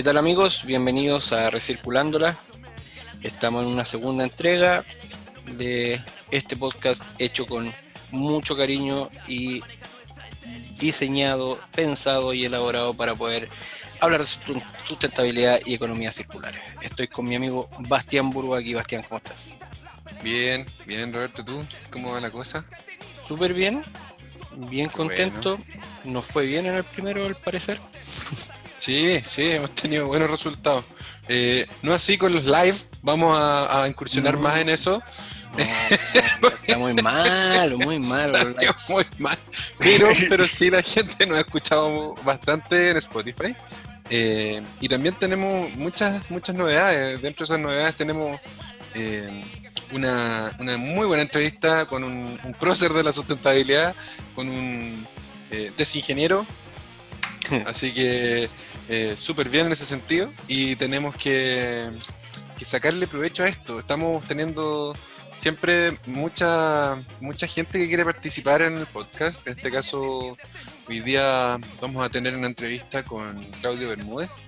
¿Qué tal amigos? Bienvenidos a Recirculándola. Estamos en una segunda entrega de este podcast hecho con mucho cariño y diseñado, pensado y elaborado para poder hablar de sustentabilidad y economía circular. Estoy con mi amigo Bastián Burgo aquí. Bastián, ¿cómo estás? Bien, bien Roberto, ¿tú? ¿Cómo va la cosa? Súper bien, bien contento. Nos fue bien en el primero, al parecer. Sí, sí, hemos tenido buenos resultados. Eh, no así con los live, vamos a, incursionar más en eso. está muy malo, muy malo. muy mal. Pero, pero sí, la gente nos ha escuchado bastante en Spotify. Eh, y también tenemos muchas, muchas novedades. Dentro de esas novedades tenemos eh, una, muy buena entrevista con un, un prócer de la sustentabilidad, con un desingeniero. Así que eh, súper bien en ese sentido y tenemos que, sacarle provecho a esto. Estamos teniendo siempre mucha, mucha gente que quiere participar en el podcast. En este caso, hoy día vamos a tener una entrevista con Claudio Bermúdez.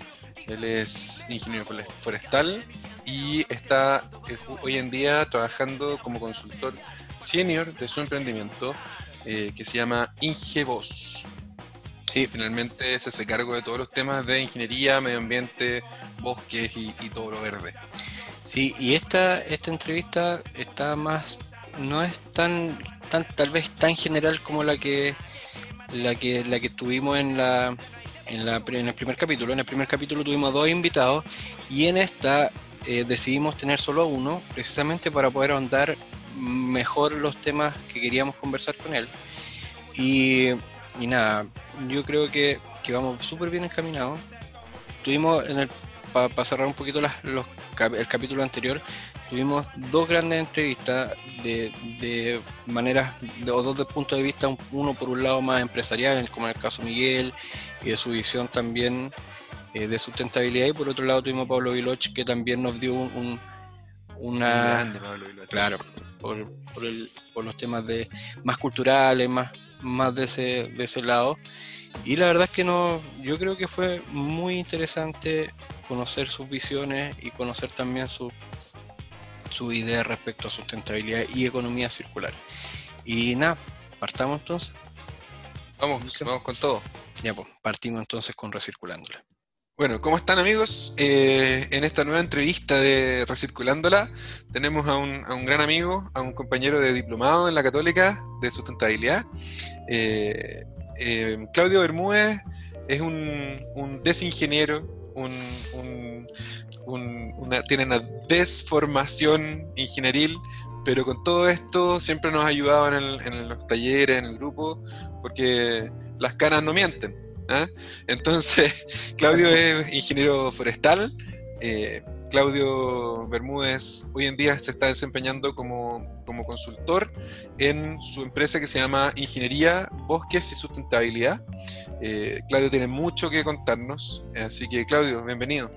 Él es ingeniero forestal y está eh, hoy en día trabajando como consultor senior de su emprendimiento eh, que se llama Ingevoz. Sí, finalmente se hace cargo de todos los temas de ingeniería, medio ambiente, bosques y, todo lo verde. Sí, y esta, esta entrevista está más, no es tan, tan, tal vez tan general como la que, la que, la que tuvimos en la, en, la, en el primer capítulo. En el primer capítulo tuvimos dos invitados y en esta eh, decidimos tener solo uno, precisamente para poder ahondar mejor los temas que queríamos conversar con él. Y, y nada, yo creo que, vamos súper bien encaminados. Tuvimos, en el para cerrar un poquito los, el capítulo anterior, tuvimos dos grandes entrevistas de, de maneras, o dos de puntos de vista, uno por un lado más empresarial, como en el caso Miguel, y de su visión también eh, de sustentabilidad, y por otro lado tuvimos a Pablo Viloch, que también nos dio un, una... Grande Pablo Claro, por, por, el, por los temas de más culturales, más más de ese, de ese lado. Y la verdad es que no, yo creo que fue muy interesante conocer sus visiones y conocer también su, su idea respecto a sustentabilidad y economía circular. Y nada, partamos entonces. Vamos, vamos con todo. Ya pues, partimos entonces con Recirculándola. Bueno, ¿cómo están amigos? Eh, en esta nueva entrevista de Recirculándola tenemos a un, gran amigo, a un compañero de diplomado en la Católica de Sustentabilidad. Eh, eh, Claudio Bermúdez es un, desingeniero, un, una, tiene una desformación ingenieril, pero con todo esto siempre nos ayudaban en, en los talleres, en el grupo, porque las canas no mienten. ¿Ah? Entonces, Claudio es ingeniero forestal. Eh, Claudio Bermúdez hoy en día se está desempeñando como, como, consultor en su empresa que se llama Ingeniería, Bosques y Sustentabilidad. Eh, Claudio tiene mucho que contarnos, así que Claudio, bienvenido.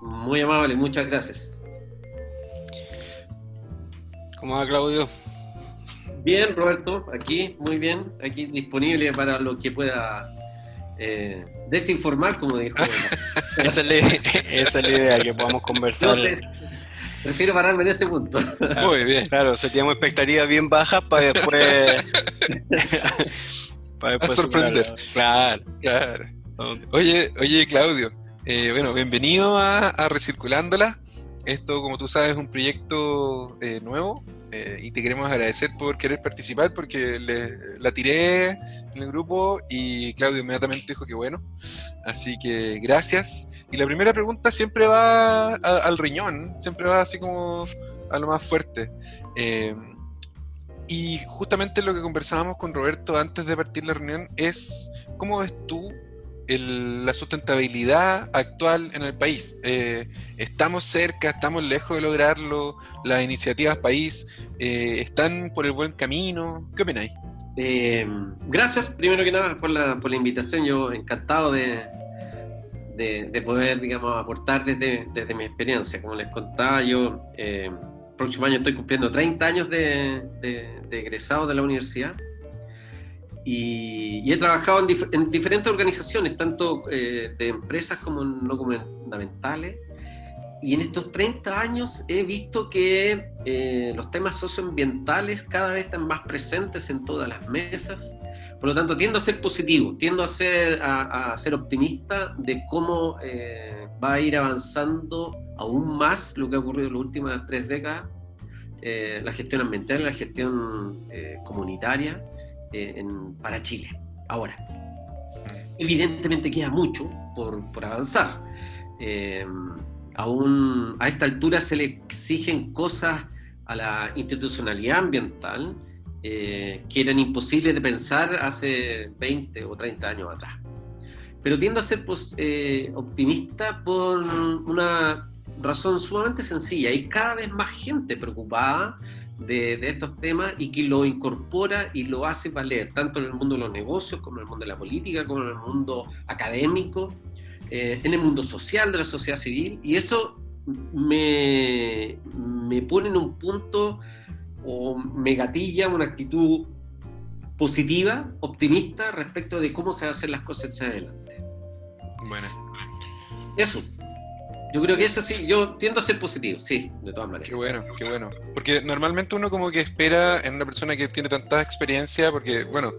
Muy amable, muchas gracias. ¿Cómo va Claudio? Bien, Roberto, aquí, muy bien, aquí disponible para lo que pueda eh, desinformar, como dijo. esa, es la, idea, que podamos conversar. prefiero pararme en ese punto. Muy bien. Claro, se tiene expectativas bien bajas para después. para después sorprender. Claro. claro. Oye, oye, Claudio, eh, bueno, bienvenido a, Recirculándola. Esto, como tú sabes, es un proyecto eh, nuevo eh, y te queremos agradecer por querer participar porque la tiré en el grupo y Claudio inmediatamente dijo que bueno. Así que gracias. Y la primera pregunta siempre va al riñón, siempre va así como a lo más fuerte. Eh, y justamente lo que conversábamos con Roberto antes de partir la reunión es, ¿cómo ves tú la sustentabilidad actual en el país. Eh, estamos cerca, estamos lejos de lograrlo, las iniciativas país eh, están por el buen camino. ¿Qué opináis? Eh, gracias, primero que nada, por la, por la invitación. Yo encantado de, de, poder, digamos, aportar desde, desde, mi experiencia. Como les contaba, yo próximo año estoy cumpliendo 30 años de, de egresado de la universidad y, he trabajado en, diferentes organizaciones, tanto eh, de empresas como no gubernamentales. Y en estos 30 años he visto que eh, los temas socioambientales cada vez están más presentes en todas las mesas. Por lo tanto, tiendo a ser positivo, tiendo a ser, a, ser optimista de cómo eh, va a ir avanzando aún más lo que ha ocurrido en las últimas tres décadas, la gestión ambiental, la gestión comunitaria eh, para Chile. Ahora, evidentemente queda mucho por, avanzar. Eh, aún a esta altura se le exigen cosas a la institucionalidad ambiental eh, que eran imposibles de pensar hace 20 o 30 años atrás. Pero tiendo a ser pues, optimista por una razón sumamente sencilla. Hay cada vez más gente preocupada de, estos temas y que lo incorpora y lo hace valer, tanto en el mundo de los negocios, como en el mundo de la política, como en el mundo académico, eh, en el mundo social de la sociedad civil, y eso me, me pone en un punto o me gatilla una actitud positiva, optimista respecto de cómo se van a hacer las cosas hacia adelante. Bueno. Eso. Yo creo que eso sí, yo tiendo a ser positivo, sí, de todas maneras. Qué bueno, qué bueno. Porque normalmente uno como que espera en una persona que tiene tanta experiencia, porque bueno,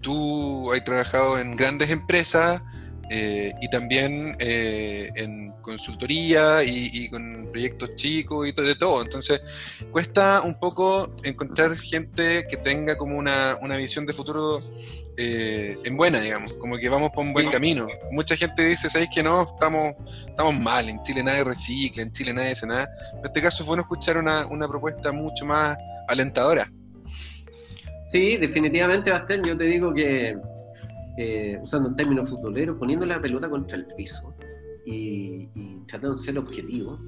tú has trabajado en grandes empresas, eh, y también eh, en consultoría y, con proyectos chicos y todo, de todo. Entonces, cuesta un poco encontrar gente que tenga como una, una visión de futuro eh, en buena, digamos, como que vamos por un buen camino. Mucha gente dice, ¿sabéis que no? Estamos, estamos mal, en Chile nadie recicla, en Chile nadie hace nada. En este caso fue bueno escuchar una, una propuesta mucho más alentadora. Sí, definitivamente, Bastián, yo te digo que eh, usando un término futbolero, poniendo la pelota contra el piso y, tratando de ser objetivo,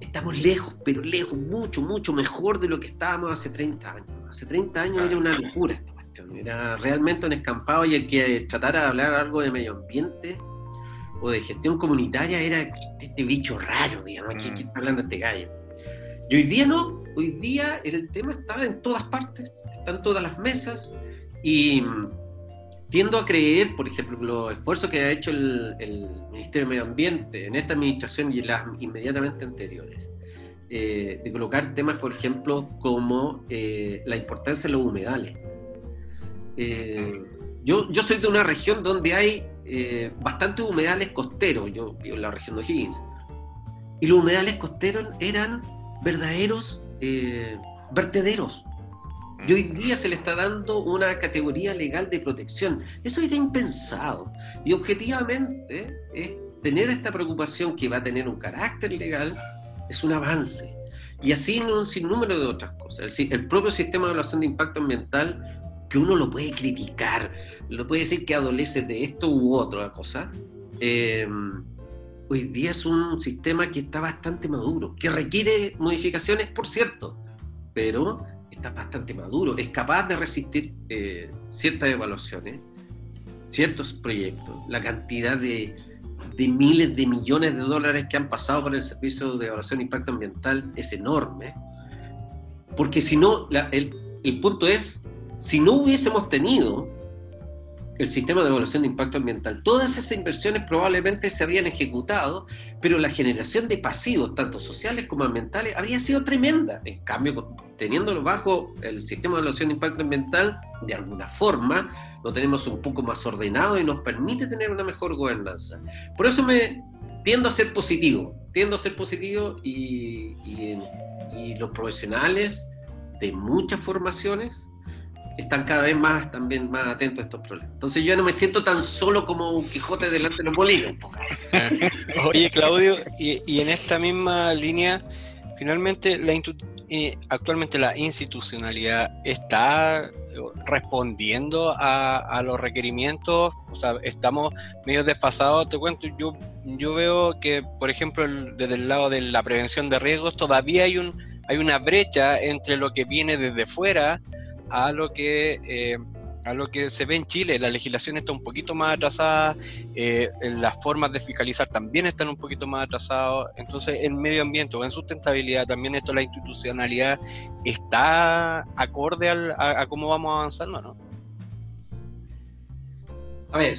estamos lejos, pero lejos, mucho, mucho mejor de lo que estábamos hace 30 años. Hace 30 años era una locura esta cuestión, era realmente un escampado y el que tratara de hablar algo de medio ambiente o de gestión comunitaria era este, bicho raro, digamos, aquí, está hablando este gallo. Y hoy día no, hoy día el tema está en todas partes, está en todas las mesas y tiendo a creer, por ejemplo, los esfuerzos que ha hecho el, Ministerio de Medio Ambiente en esta administración y en las inmediatamente anteriores, eh, de colocar temas, por ejemplo, como eh, la importancia de los humedales. Eh, yo, yo soy de una región donde hay bastantes humedales costeros, yo vivo en la región de O'Higgins, y los humedales costeros eran verdaderos vertederos y hoy día se le está dando una categoría legal de protección. Eso era impensado. Y objetivamente, es tener esta preocupación que va a tener un carácter legal es un avance. Y así en un sinnúmero de otras cosas. El, el propio sistema de evaluación de impacto ambiental, que uno lo puede criticar, lo puede decir que adolece de esto u otra cosa, eh, hoy día es un sistema que está bastante maduro, que requiere modificaciones, por cierto, pero bastante maduro, es capaz de resistir eh, ciertas evaluaciones, ciertos proyectos, la cantidad de, miles de millones de dólares que han pasado por el Servicio de Evaluación de Impacto Ambiental es enorme, porque si no, el, el punto es, si no hubiésemos tenido el sistema de evaluación de impacto ambiental. Todas esas inversiones probablemente se habían ejecutado, pero la generación de pasivos, tanto sociales como ambientales, habría sido tremenda. En cambio, teniéndolo bajo el sistema de evaluación de impacto ambiental, de alguna forma, lo tenemos un poco más ordenado y nos permite tener una mejor gobernanza. Por eso me tiendo a ser positivo, tiendo a ser positivo y, y los profesionales de muchas formaciones están cada vez más también más atentos a estos problemas. Entonces yo no me siento tan solo como un Quijote delante de los molinos. Oye, Claudio, y, en esta misma línea, finalmente la eh, actualmente la institucionalidad está respondiendo a, los requerimientos, o sea, estamos medio desfasados, te cuento, yo, yo veo que, por ejemplo, desde el lado de la prevención de riesgos, todavía hay un hay una brecha entre lo que viene desde fuera a lo que eh, a lo que se ve en Chile. La legislación está un poquito más atrasada, eh, las formas de fiscalizar también están un poquito más atrasadas. Entonces, en medio ambiente o en sustentabilidad, también esto, la institucionalidad, está acorde a, cómo vamos avanzando, ¿no? A ver,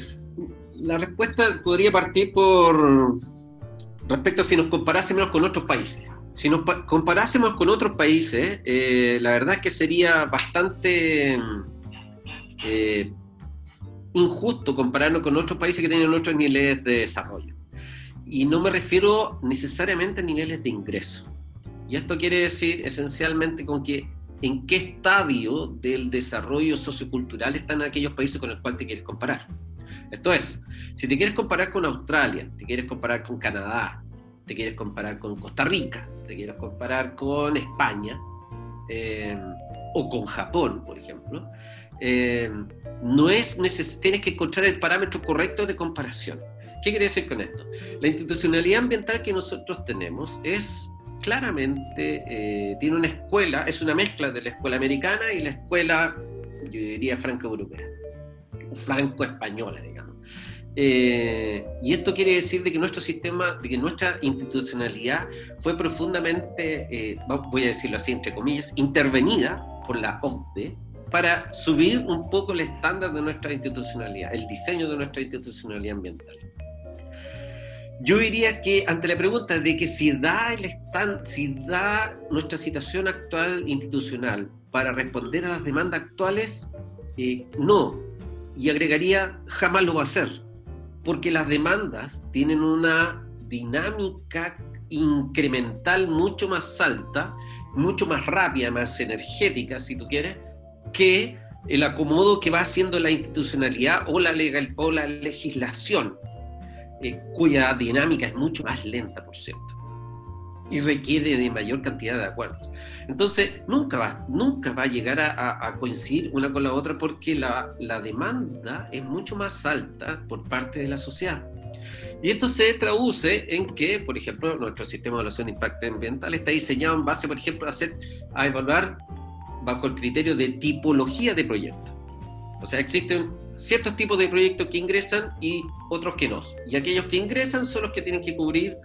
la respuesta podría partir por respecto a si nos comparásemos con otros países. Si nos comparásemos con otros países, eh, la verdad es que sería bastante eh, injusto compararnos con otros países que tienen otros niveles de desarrollo. Y no me refiero necesariamente a niveles de ingreso. Y esto quiere decir esencialmente con que en qué estadio del desarrollo sociocultural están aquellos países con los cuales te quieres comparar. Esto es, si te quieres comparar con Australia, te quieres comparar con Canadá, te quieres comparar con Costa Rica, te quieres comparar con España eh, o con Japón, por ejemplo, eh, no es tienes que encontrar el parámetro correcto de comparación. ¿Qué quiere decir con esto? La institucionalidad ambiental que nosotros tenemos es claramente, eh, tiene una escuela, es una mezcla de la escuela americana y la escuela, yo diría, franco-europea, franco-española, digamos. Eh, y esto quiere decir de que nuestro sistema, de que nuestra institucionalidad fue profundamente, eh, voy a decirlo así, entre comillas, intervenida por la OCDE para subir un poco el estándar de nuestra institucionalidad, el diseño de nuestra institucionalidad ambiental. Yo diría que ante la pregunta de que si da, el stand, si da nuestra situación actual institucional para responder a las demandas actuales, eh, no. Y agregaría, jamás lo va a hacer porque las demandas tienen una dinámica incremental mucho más alta, mucho más rápida, más energética, si tú quieres, que el acomodo que va haciendo la institucionalidad o la, legislación, eh, cuya dinámica es mucho más lenta, por cierto, y requiere de mayor cantidad de acuerdos. Entonces, nunca va, nunca va a llegar a, coincidir una con la otra porque la, demanda es mucho más alta por parte de la sociedad. Y esto se traduce en que, por ejemplo, nuestro sistema de evaluación de impacto ambiental está diseñado en base, por ejemplo, a, hacer, a evaluar bajo el criterio de tipología de proyectos. O sea, existen ciertos tipos de proyectos que ingresan y otros que no. Y aquellos que ingresan son los que tienen que cubrir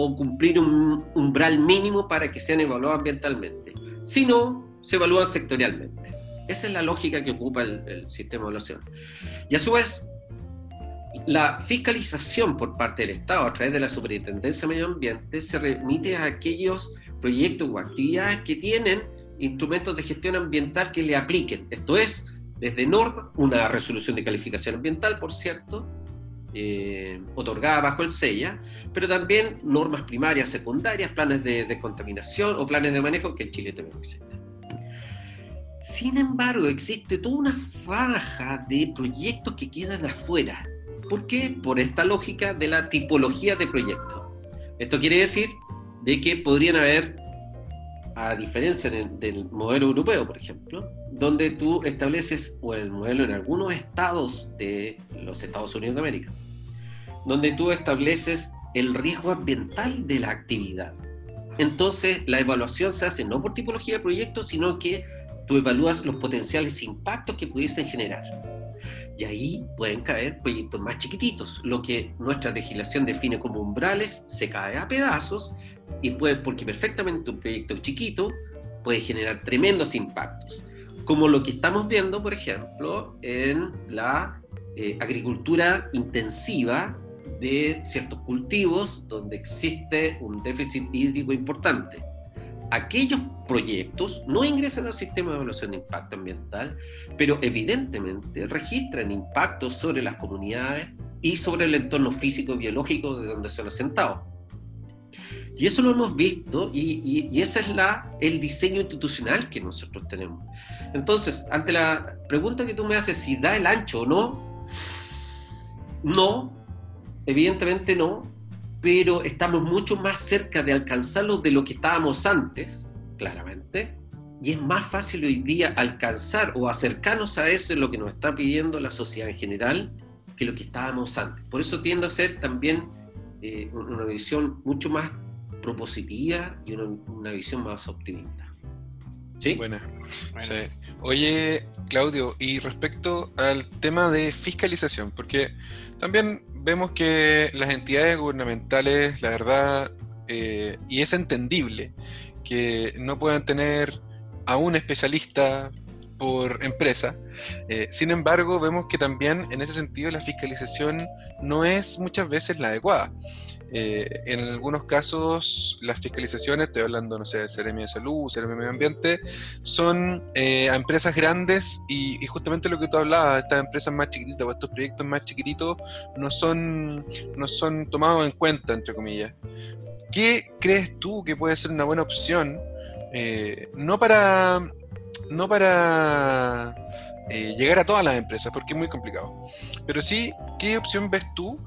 o cumplir un umbral mínimo para que sean evaluados ambientalmente. Si no, se evalúan sectorialmente. Esa es la lógica que ocupa el, sistema de evaluación. Y a su vez, la fiscalización por parte del Estado a través de la Superintendencia de Medio Ambiente se remite a aquellos proyectos o actividades que tienen instrumentos de gestión ambiental que le apliquen. Esto es, desde norma, una resolución de calificación ambiental, por cierto, eh, otorgada bajo el SEIA, pero también normas primarias, secundarias, planes de descontaminación o planes de manejo que en Chile también existen. Sin embargo, existe toda una faja de proyectos que quedan afuera. ¿Por qué? Por esta lógica de la tipología de proyectos. Esto quiere decir de que podrían haber, a diferencia del modelo europeo, por ejemplo, donde tú estableces, o el modelo en algunos estados de los Estados Unidos de América, donde tú estableces el riesgo ambiental de la actividad. Entonces, la evaluación se hace no por tipología de proyecto, sino que tú evalúas los potenciales impactos que pudiesen generar. Y ahí pueden caer proyectos más chiquititos. Lo que nuestra legislación define como umbrales se cae a pedazos y puede, porque perfectamente un proyecto chiquito puede generar tremendos impactos como lo que estamos viendo, por ejemplo, en la eh, agricultura intensiva de ciertos cultivos donde existe un déficit hídrico importante. Aquellos proyectos no ingresan al sistema de evaluación de impacto ambiental, pero evidentemente registran impactos sobre las comunidades y sobre el entorno físico-biológico de donde son asentados. Y eso lo hemos visto y, y, ese es la, el diseño institucional que nosotros tenemos. Entonces, ante la pregunta que tú me haces, si da el ancho o no, no, evidentemente no, pero estamos mucho más cerca de alcanzarlo de lo que estábamos antes, claramente, y es más fácil hoy día alcanzar o acercarnos a eso, lo que nos está pidiendo la sociedad en general, que lo que estábamos antes. Por eso tiendo a ser también eh, una visión mucho más propositiva y una, visión más optimista. ¿Sí? Buena. Oye, Claudio, y respecto al tema de fiscalización, porque también vemos que las entidades gubernamentales, la verdad, eh, y es entendible que no puedan tener a un especialista por empresa. Eh, sin embargo, vemos que también en ese sentido la fiscalización no es muchas veces la adecuada. Eh, en algunos casos, las fiscalizaciones, estoy hablando, no sé, de CRM de Salud, CRM de Medio Ambiente, son eh, a empresas grandes y, justamente lo que tú hablabas, estas empresas más chiquititas o estos proyectos más chiquititos no son, no son tomados en cuenta, entre comillas. ¿Qué crees tú que puede ser una buena opción? no para no para eh, llegar a todas las empresas, porque es muy complicado. Pero sí, ¿qué opción ves tú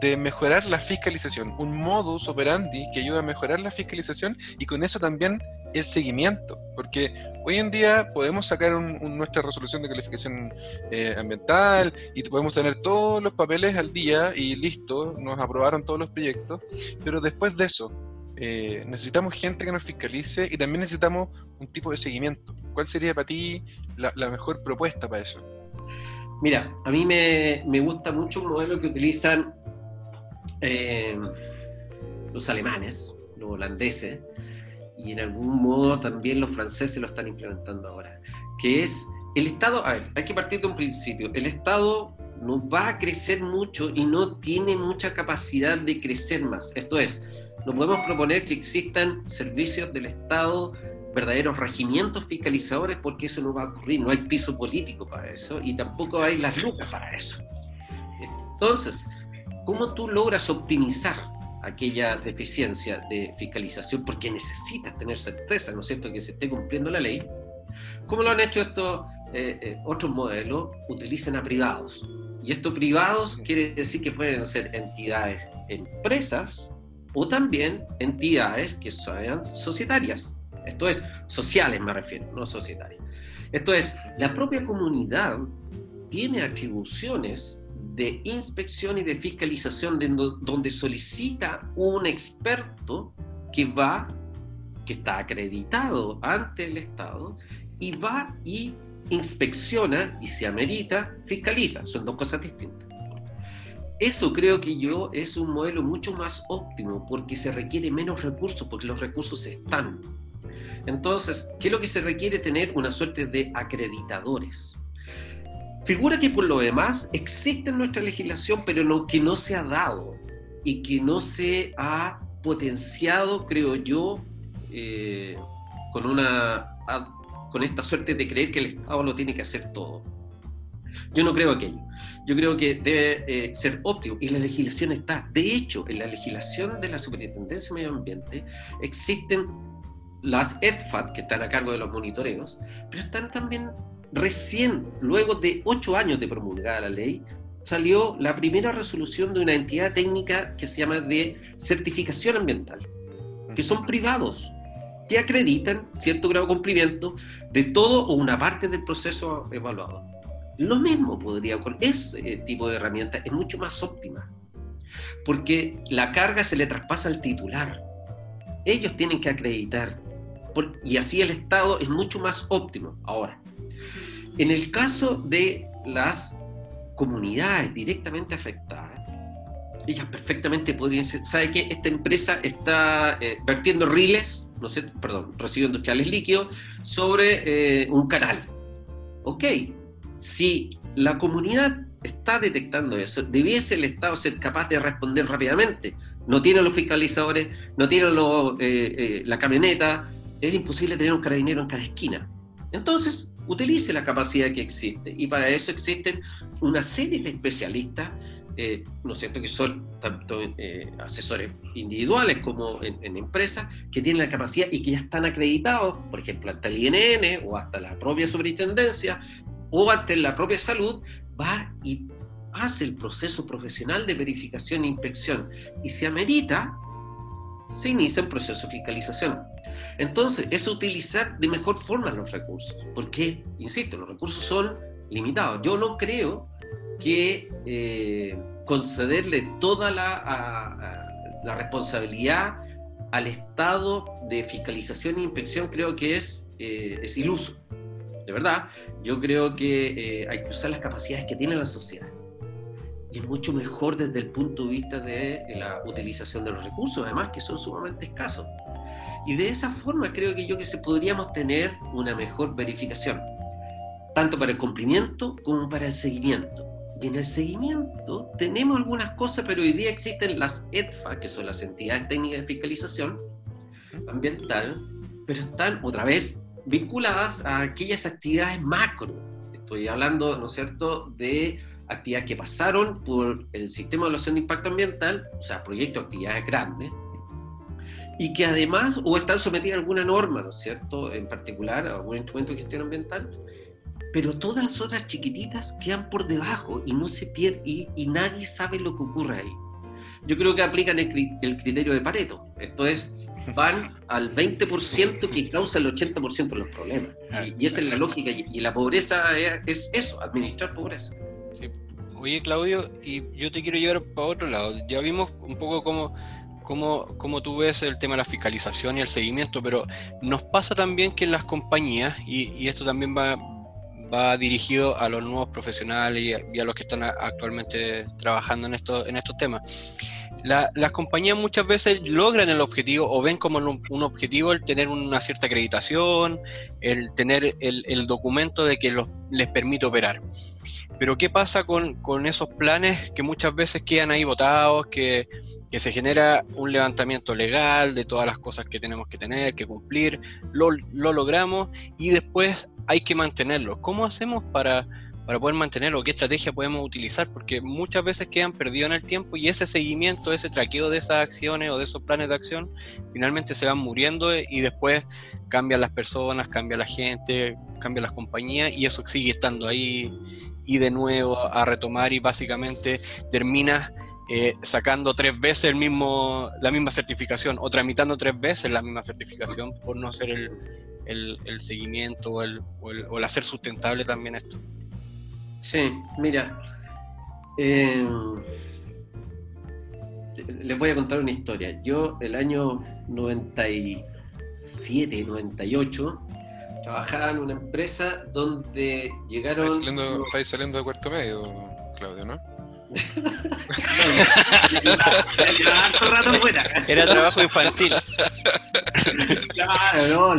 de mejorar la fiscalización? Un modus operandi que ayuda a mejorar la fiscalización y con eso también el seguimiento. Porque hoy en día podemos sacar nuestra resolución de calificación eh, ambiental y podemos tener todos los papeles al día y listo, nos aprobaron todos los proyectos, pero después de eso, eh, necesitamos gente que nos fiscalice y también necesitamos un tipo de seguimiento. ¿Cuál sería para ti la, mejor propuesta para eso? Mira, a mí me, gusta mucho un modelo que utilizan eh, los alemanes, los holandeses, y en algún modo también los franceses lo están implementando ahora, que es el Estado, a ver, hay que partir de un principio, el Estado no va a crecer mucho y no tiene mucha capacidad de crecer más. Esto es, no podemos proponer que existan servicios del Estado, verdaderos regimientos fiscalizadores, porque eso no va a ocurrir. No hay piso político para eso y tampoco hay las lucas para eso. Entonces, ¿cómo tú logras optimizar aquella deficiencia de fiscalización? Porque necesitas tener certeza, ¿no es cierto?, que se esté cumpliendo la ley. ¿Cómo lo han hecho estos eh, eh, otros modelos? Utilizan a privados. Y estos privados quiere decir que pueden ser entidades, empresas, o también entidades que sean societarias. Esto es, sociales me refiero, no societarias. Esto es, la propia comunidad tiene atribuciones de inspección y de fiscalización donde solicita un experto que va, que está acreditado ante el Estado y va y inspecciona y se amerita, fiscaliza. Son dos cosas distintas. Eso creo que yo es un modelo mucho más óptimo porque se requiere menos recursos, porque los recursos están. Entonces, ¿qué es lo que se requiere? Tener una suerte de acreditadores. Figura que por lo demás existe en nuestra legislación, pero no, que no se ha dado y que no se ha potenciado, creo yo, eh, con, una, con esta suerte de creer que el Estado lo tiene que hacer todo. Yo no creo aquello. Yo creo que debe eh, ser óptimo y la legislación está. De hecho, en la legislación de la Superintendencia de Medio Ambiente existen las EDFAT que están a cargo de los monitoreos, pero están también recién, luego de ocho años de promulgada la ley, salió la primera resolución de una entidad técnica que se llama de certificación ambiental, que son privados, que acreditan cierto grado de cumplimiento de todo o una parte del proceso evaluado. Lo mismo podría ocurrir. Ese tipo de herramienta es mucho más óptima, porque la carga se le traspasa al titular. Ellos tienen que acreditar, y así el Estado es mucho más óptimo. Ahora, en el caso de las comunidades directamente afectadas, ellas perfectamente podrían ser, ¿sabe qué? Esta empresa está eh, vertiendo riles, no sé, perdón, residuos industriales líquidos sobre eh, un canal. Ok, si la comunidad está detectando eso, debiese el Estado ser capaz de responder rápidamente. No tiene los fiscalizadores, no tiene eh, eh, la camioneta, es imposible tener un carabinero en cada esquina. Entonces, utilice la capacidad que existe y para eso existen una serie de especialistas, eh, ¿no es cierto?, que son tanto asesores individuales como en, empresas, que tienen la capacidad y que ya están acreditados, por ejemplo, hasta el INN o hasta la propia superintendencia, o ante la propia salud, va y hace el proceso profesional de verificación e inspección y se amerita, se inicia un proceso de fiscalización. Entonces, es utilizar de mejor forma los recursos, porque, insisto, los recursos son limitados. Yo no creo que eh, concederle toda la, la responsabilidad al Estado de fiscalización e inspección creo que es, eh, es iluso de verdad, yo creo que eh, hay que usar las capacidades que tiene la sociedad. Y mucho mejor desde el punto de vista de la utilización de los recursos, además que son sumamente escasos. Y de esa forma creo que yo que se podríamos tener una mejor verificación. tanto para el cumplimiento como para el seguimiento. Y en el seguimiento tenemos algunas cosas, pero hoy día existen las EDFA, que son las entidades técnicas de fiscalización ambiental, pero están otra vez vinculadas a aquellas actividades macro. Estoy hablando, ¿no es cierto?, de actividades que pasaron por el sistema de evaluación de impacto ambiental, o sea, proyectos, actividades grandes, y que además o están sometidas a alguna norma, ¿no es cierto?, en particular a algún instrumento de gestión ambiental, pero todas las otras chiquititas quedan por debajo y no se pierden y, nadie sabe lo que ocurre ahí. Yo creo que aplican el, criterio de Pareto, esto es, van al 20% que causa el 80% de los problemas. Y, esa es la lógica, y, la pobreza es, eso, administrar pobreza. Oye, Claudio, y yo te quiero llevar para otro lado. Ya vimos un poco cómo cómo, tú ves el tema de la fiscalización y el seguimiento, pero nos pasa también que en las compañías, y, esto también va, va dirigido a los nuevos profesionales y a, los que están actualmente trabajando en, esto, en estos temas. las compañías muchas veces logran el objetivo o ven como un, objetivo el tener una cierta acreditación, el tener el, el documento de que los, les permite operar. Pero ¿qué pasa con, esos planes que muchas veces quedan ahí votados, que, se genera un levantamiento legal de todas las cosas que tenemos que tener, que cumplir, lo, logramos y después hay que mantenerlo? ¿Cómo hacemos para, para poder mantenerlo? ¿Qué estrategia podemos utilizar? Porque muchas veces quedan perdidos en el tiempo y ese seguimiento, ese traqueo de esas acciones o de esos planes de acción, finalmente se van muriendo y después cambian las personas, cambia la gente, cambia las compañías y eso sigue estando ahí y de nuevo a retomar y básicamente terminas eh, sacando tres veces el mismo, la misma certificación o tramitando tres veces la misma certificación por no hacer el, el, seguimiento o el, o hacer sustentable también esto. Sí, mira, eh, les voy a contar una historia. Yo el año 97, 98, trabajaba en una empresa donde llegaron... Estáis saliendo, saliendo de cuarto medio, Claudio, ¿no? Era trabajo infantil. Claro, no,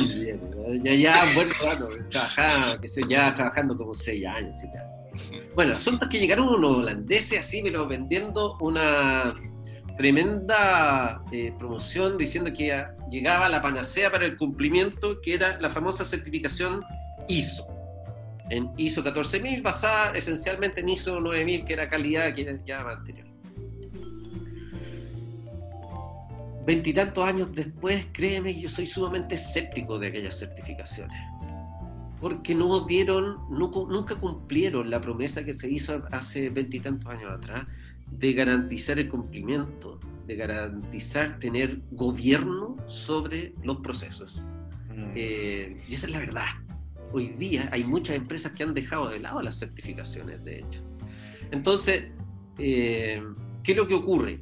ya, ya, buen rato. Trabajaba, que sé, ya trabajando como seis años y tal. Bueno, asunto que llegaron unos holandeses así, pero vendiendo una tremenda eh, promoción diciendo que llegaba la panacea para el cumplimiento, que era la famosa certificación ISO. En ISO 14000, basada esencialmente en ISO 9000, que era calidad, que era ya anterior. Veintitantos años después, créeme, yo soy sumamente escéptico de aquellas certificaciones. Porque no dieron, nunca cumplieron la promesa que se hizo hace veintitantos años atrás de garantizar el cumplimiento, de garantizar tener gobierno sobre los procesos. Mm. Eh, y esa es la verdad. Hoy día hay muchas empresas que han dejado de lado las certificaciones, de hecho. Entonces, eh, ¿qué es lo que ocurre?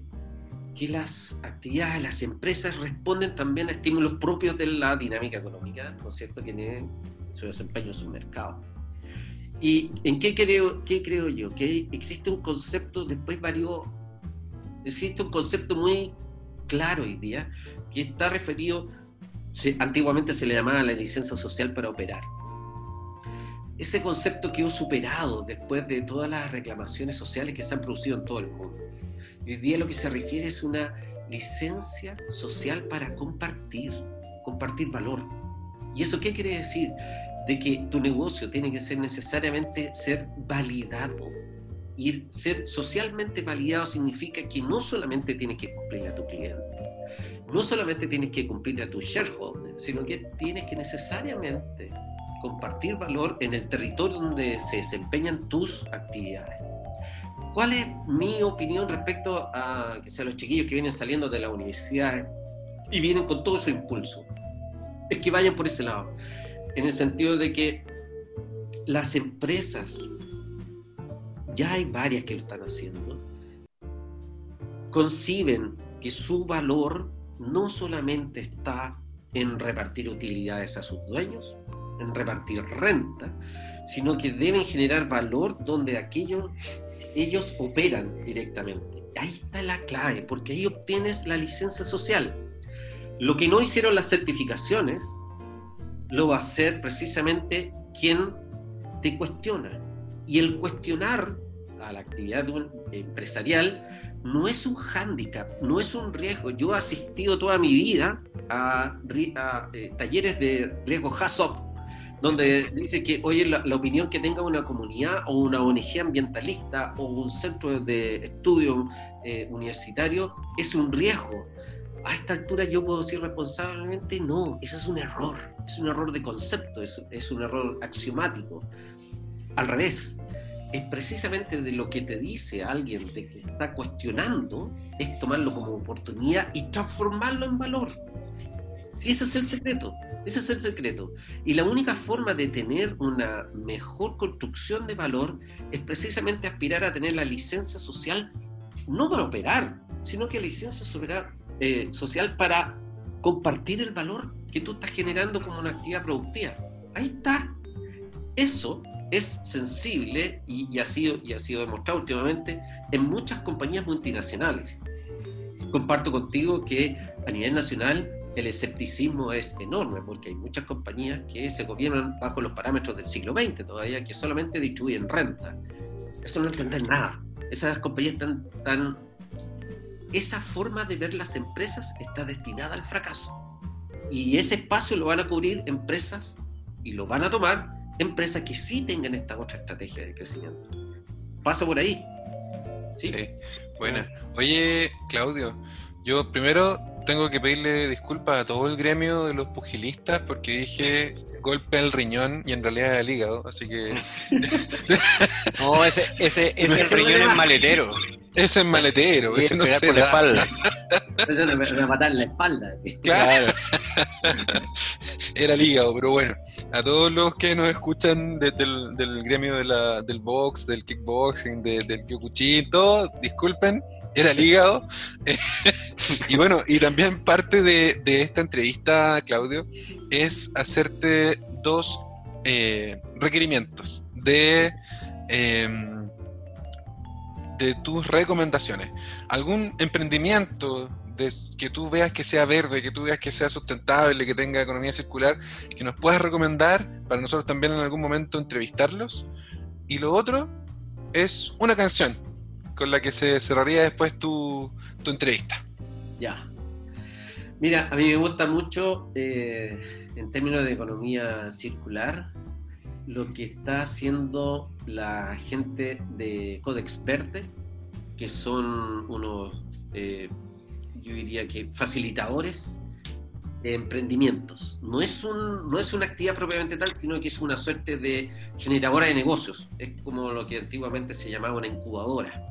Que las actividades, las empresas responden también a estímulos propios de la dinámica económica, ¿no es cierto?, que tienen su desempeño en su mercado. ¿Y en qué creo, qué creo yo? Que existe un concepto, después varió, existe un concepto muy claro hoy día, que está referido, antiguamente se le llamaba la licencia social para operar. Ese concepto quedó superado después de todas las reclamaciones sociales que se han producido en todo el mundo. Hoy día lo que se requiere es una licencia social para compartir, compartir valor. ¿Y eso qué quiere decir? De que tu negocio tiene que ser necesariamente ser validado. Y ser socialmente validado significa que no solamente tienes que cumplir a tu cliente, no solamente tienes que cumplir a tu shareholder, sino que tienes que necesariamente compartir valor en el territorio donde se desempeñan tus actividades. ¿Cuál es mi opinión respecto a que sea, los chiquillos que vienen saliendo de la universidad y vienen con todo su impulso? Es que vayan por ese lado en el sentido de que las empresas, ya hay varias que lo están haciendo, conciben que su valor no solamente está en repartir utilidades a sus dueños, en repartir renta, sino que deben generar valor donde aquellos ellos operan directamente. Ahí está la clave, porque ahí obtienes la licencia social. Lo que no hicieron las certificaciones lo va a hacer precisamente quien te cuestiona. Y el cuestionar a la actividad empresarial no es un hándicap, no es un riesgo. Yo he asistido toda mi vida a, eh, talleres de riesgo HASOP, donde dice que, oye, la, opinión que tenga una comunidad o una ONG ambientalista o un centro de estudio eh, universitario es un riesgo. A esta altura yo puedo decir responsablemente, no, eso es un error, es un error de concepto, es, es un error axiomático. Al revés, es precisamente de lo que te dice alguien de que está cuestionando, es tomarlo como oportunidad y transformarlo en valor. Si ese es el secreto, ese es el secreto. Y la única forma de tener una mejor construcción de valor es precisamente aspirar a tener la licencia social, no para operar, sino que la licencia eh, social para compartir el valor que tú estás generando como una actividad productiva. Ahí está. Eso es sensible y, ha sido, y ha sido demostrado últimamente en muchas compañías multinacionales. Comparto contigo que a nivel nacional el escepticismo es enorme porque hay muchas compañías que se gobiernan bajo los parámetros del siglo XX todavía, que solamente distribuyen renta. Eso no entienden nada. Esas compañías están tan... Esa forma de ver las empresas está destinada al fracaso. Y ese espacio lo van a cubrir empresas y lo van a tomar empresas que sí tengan esta otra estrategia de crecimiento. Paso por ahí. Sí. Buena. Oye, Claudio, yo primero tengo que pedirle disculpas a todo el gremio de los pugilistas porque dije golpe al riñón y en realidad al hígado, así que... no, ese, ese, ese el riñón es maletero. Ese es maletero, ese no se da. La espalda. Ese me matar la espalda. Claro. Era el hígado, pero bueno, a todos los que nos escuchan desde el del gremio de la, del box, del kickboxing, del kyokuchi, todo, disculpen, era el hígado. Y bueno, y también parte de, esta entrevista, Claudio, es hacerte dos eh, requerimientos de... Em, de tus recomendaciones. ¿Algún emprendimiento de, que tú veas que sea verde, que tú veas que sea sustentable, que tenga economía circular, que nos puedas recomendar para nosotros también en algún momento entrevistarlos? Y lo otro es una canción con la que se cerraría después tu, tu entrevista. Ya. Mira, a mí me gusta mucho, eh, en términos de economía circular, lo que está haciendo la gente de Codexperte, que son unos, eh, yo diría que facilitadores de emprendimientos. No es, un, no es una actividad propiamente tal, sino que es una suerte de generadora de negocios. Es como lo que antiguamente se llamaba una incubadora.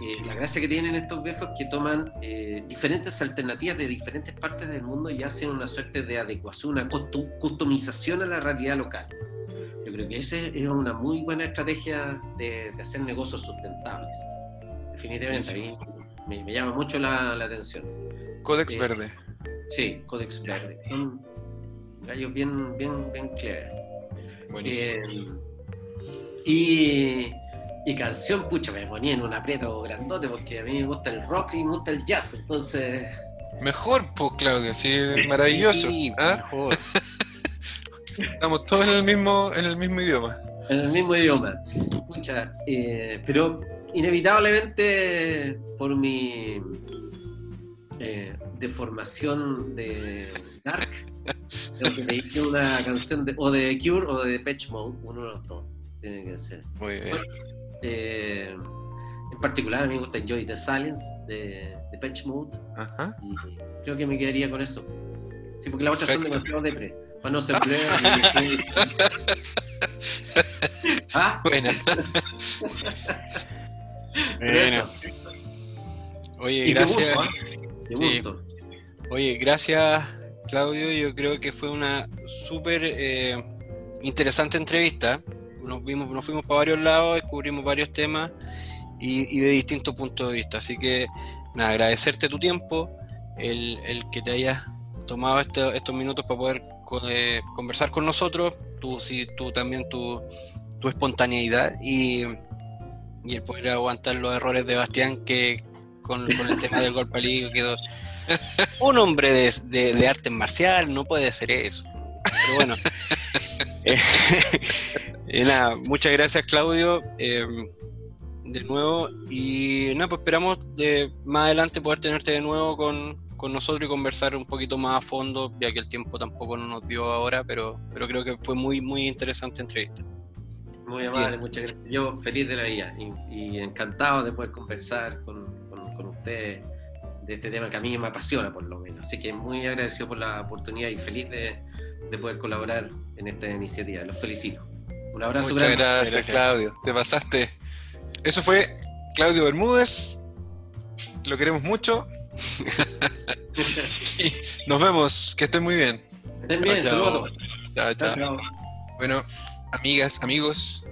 Eh, la gracia que tienen estos viejos es que toman eh, diferentes alternativas de diferentes partes del mundo y hacen una suerte de adecuación, una customización a la realidad local. Yo creo que esa es una muy buena estrategia de, hacer negocios sustentables. Definitivamente, a mí me, llama mucho la, atención. Codex eh, Verde. Sí, Codex Verde. Son gallos bien, bien, bien clear. Buenísimo. y y canción, pucha, me ponía en un aprieto grandote porque a mí me gusta el rock y me gusta el jazz, entonces... Mejor, pues, Claudio, sí, maravilloso. Sí, ¿ah? mejor. Estamos todos en el mismo, en el mismo idioma. En el mismo idioma. Pucha, eh, pero inevitablemente por mi eh, deformación de Dark, creo que una canción de, o de Cure o de Patch Mode, uno de los dos. Tiene que ser. Muy bien. Eh, en particular, a mí me gusta Enjoy the Silence de, de Patch Mode. Ajá. Y creo que me quedaría con eso. Sí, porque las otras son demasiado depre. Para no ser ¿Ah? Bueno. bueno. Oye, gracias. Sí. Oye, gracias, Claudio. Yo creo que fue una súper eh, interesante entrevista nos, vimos, nos fuimos para varios lados, descubrimos varios temas y, de distintos puntos de vista. Así que, agradecerte tu tiempo, el, que te hayas tomado estos minutos para poder eh, conversar con nosotros, tú, sí, tú también tu, tu espontaneidad y, y, el poder aguantar los errores de Bastián que con, el tema del golpe al quedó un hombre de, de, de arte marcial no puede ser eso. Pero bueno, Eh, nada, muchas gracias Claudio. Eh, de nuevo. Y nada, pues esperamos de más adelante poder tenerte de nuevo con, nosotros y conversar un poquito más a fondo, ya que el tiempo tampoco no nos dio ahora, pero, pero creo que fue muy, muy interesante entrevista. Muy amable, muchas gracias. Yo feliz de la vida y, encantado de poder conversar con, con, ustedes de este tema que a mí me apasiona por lo menos. Así que muy agradecido por la oportunidad y feliz de, de poder colaborar en esta iniciativa. Los felicito. Un abrazo Muchas gracias, Claudio. Te pasaste. Eso fue Claudio Bermúdez. Lo queremos mucho. nos vemos. Que estén muy bien. Estén bien, saludos. Chao, chao. Bueno, amigas, amigos,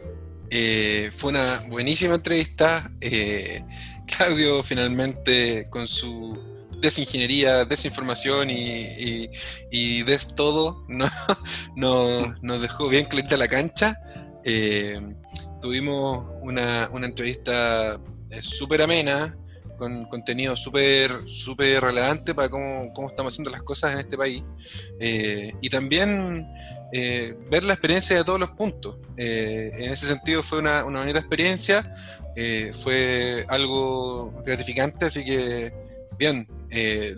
eh, fue una buenísima entrevista. Eh, Claudio finalmente con su desingeniería, desinformación y, y, des todo, no, no, nos dejó bien clarita la cancha. Eh, tuvimos una, una entrevista eh, súper amena, con contenido súper súper relevante para cómo, cómo, estamos haciendo las cosas en este país. Eh, y también ver la experiencia de todos los puntos. en ese sentido fue una, una bonita experiencia, fue algo gratificante, así que bien, eh,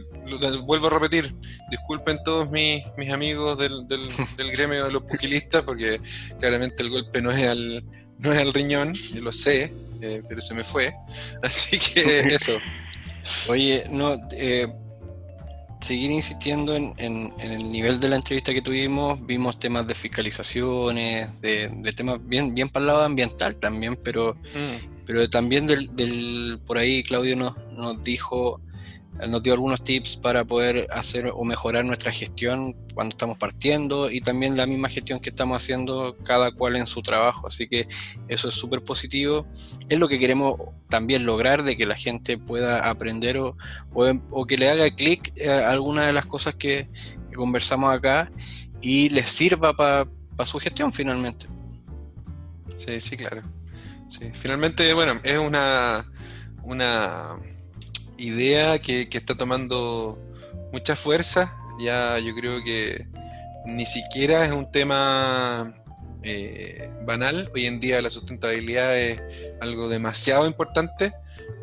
vuelvo a repetir, disculpen todos mis, mis amigos del, del, gremio de los pugilistas, porque claramente el golpe no es al, no es al riñón, yo lo sé, eh, pero se me fue. Así que eso. Oye, no, eh, seguir insistiendo en, en, el nivel de la entrevista que tuvimos, vimos temas de fiscalizaciones, de, de temas bien, bien para el lado ambiental también, pero, mm. pero también del, del, por ahí Claudio nos, nos dijo nos dio algunos tips para poder hacer o mejorar nuestra gestión cuando estamos partiendo y también la misma gestión que estamos haciendo cada cual en su trabajo. Así que eso es súper positivo. Es lo que queremos también lograr, de que la gente pueda aprender o, o, que le haga clic a alguna de las cosas que, conversamos acá y les sirva para su gestión finalmente. Sí, sí, claro. Finalmente, bueno, es una... una idea que, está tomando mucha fuerza. Ya yo creo que ni siquiera es un tema eh, banal. Hoy en día la sustentabilidad es algo demasiado importante.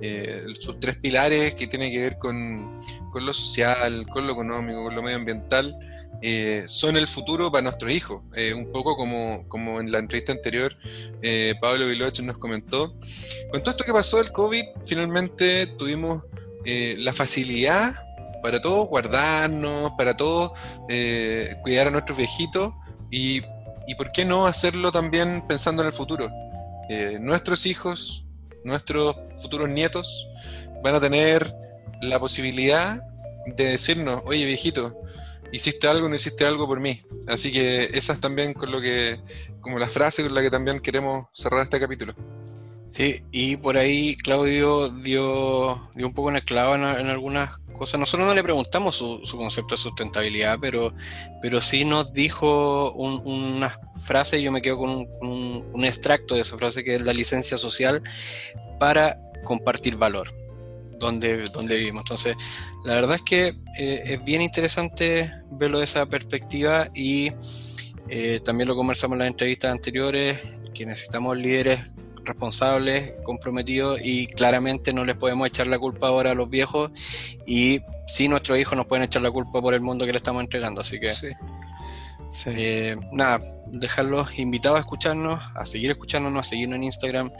Eh, sus tres pilares que tienen que ver con, lo social, con lo económico, con lo medioambiental, eh, son el futuro para nuestros hijos. un poco como, como en la entrevista anterior, Pablo Viloche nos comentó. Con todo esto que pasó del COVID, finalmente tuvimos eh, la facilidad para todos guardarnos, para todos eh, cuidar a nuestros viejitos y, y, por qué no hacerlo también pensando en el futuro. Eh, nuestros hijos, nuestros futuros nietos van a tener la posibilidad de decirnos, oye viejito, hiciste algo, no hiciste algo por mí. Así que esa es también con lo que, como la frase con la que también queremos cerrar este capítulo. Sí, y por ahí Claudio dio, dio un poco en el clavo en, algunas cosas. Nosotros no le preguntamos su, concepto de sustentabilidad, pero, pero sí nos dijo una frase, yo me quedo con un, extracto de esa frase, que es la licencia social para compartir valor, donde, donde vivimos. Entonces, la verdad es que eh, es bien interesante verlo de esa perspectiva y eh, también lo conversamos en las entrevistas anteriores, que necesitamos líderes responsables, comprometidos y claramente no les podemos echar la culpa ahora a los viejos y sí nuestros hijos nos pueden echar la culpa por el mundo que le estamos entregando. Así que eh, nada, dejarlos invitados a escucharnos, a seguir escuchándonos, a seguirnos en Instagram,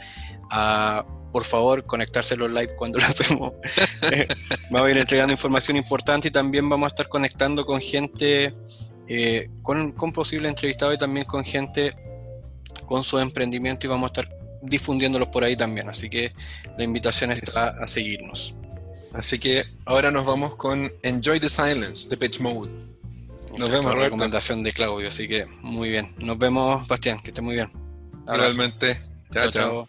a por favor conectarse los live cuando lo hacemos. Eh, vamos a ir entregando información importante y también vamos a estar conectando con gente, eh, con, con posible entrevistado y también con gente con su emprendimiento y vamos a estar difundiéndolos por ahí también. Así que la invitación es a, seguirnos. Así que ahora nos vamos con Enjoy the Silence de Pitch Mode. Nos vemos, la recomendación de Claudio, así que muy bien. Nos vemos, Bastián, que esté muy bien. Realmente. chao. chao.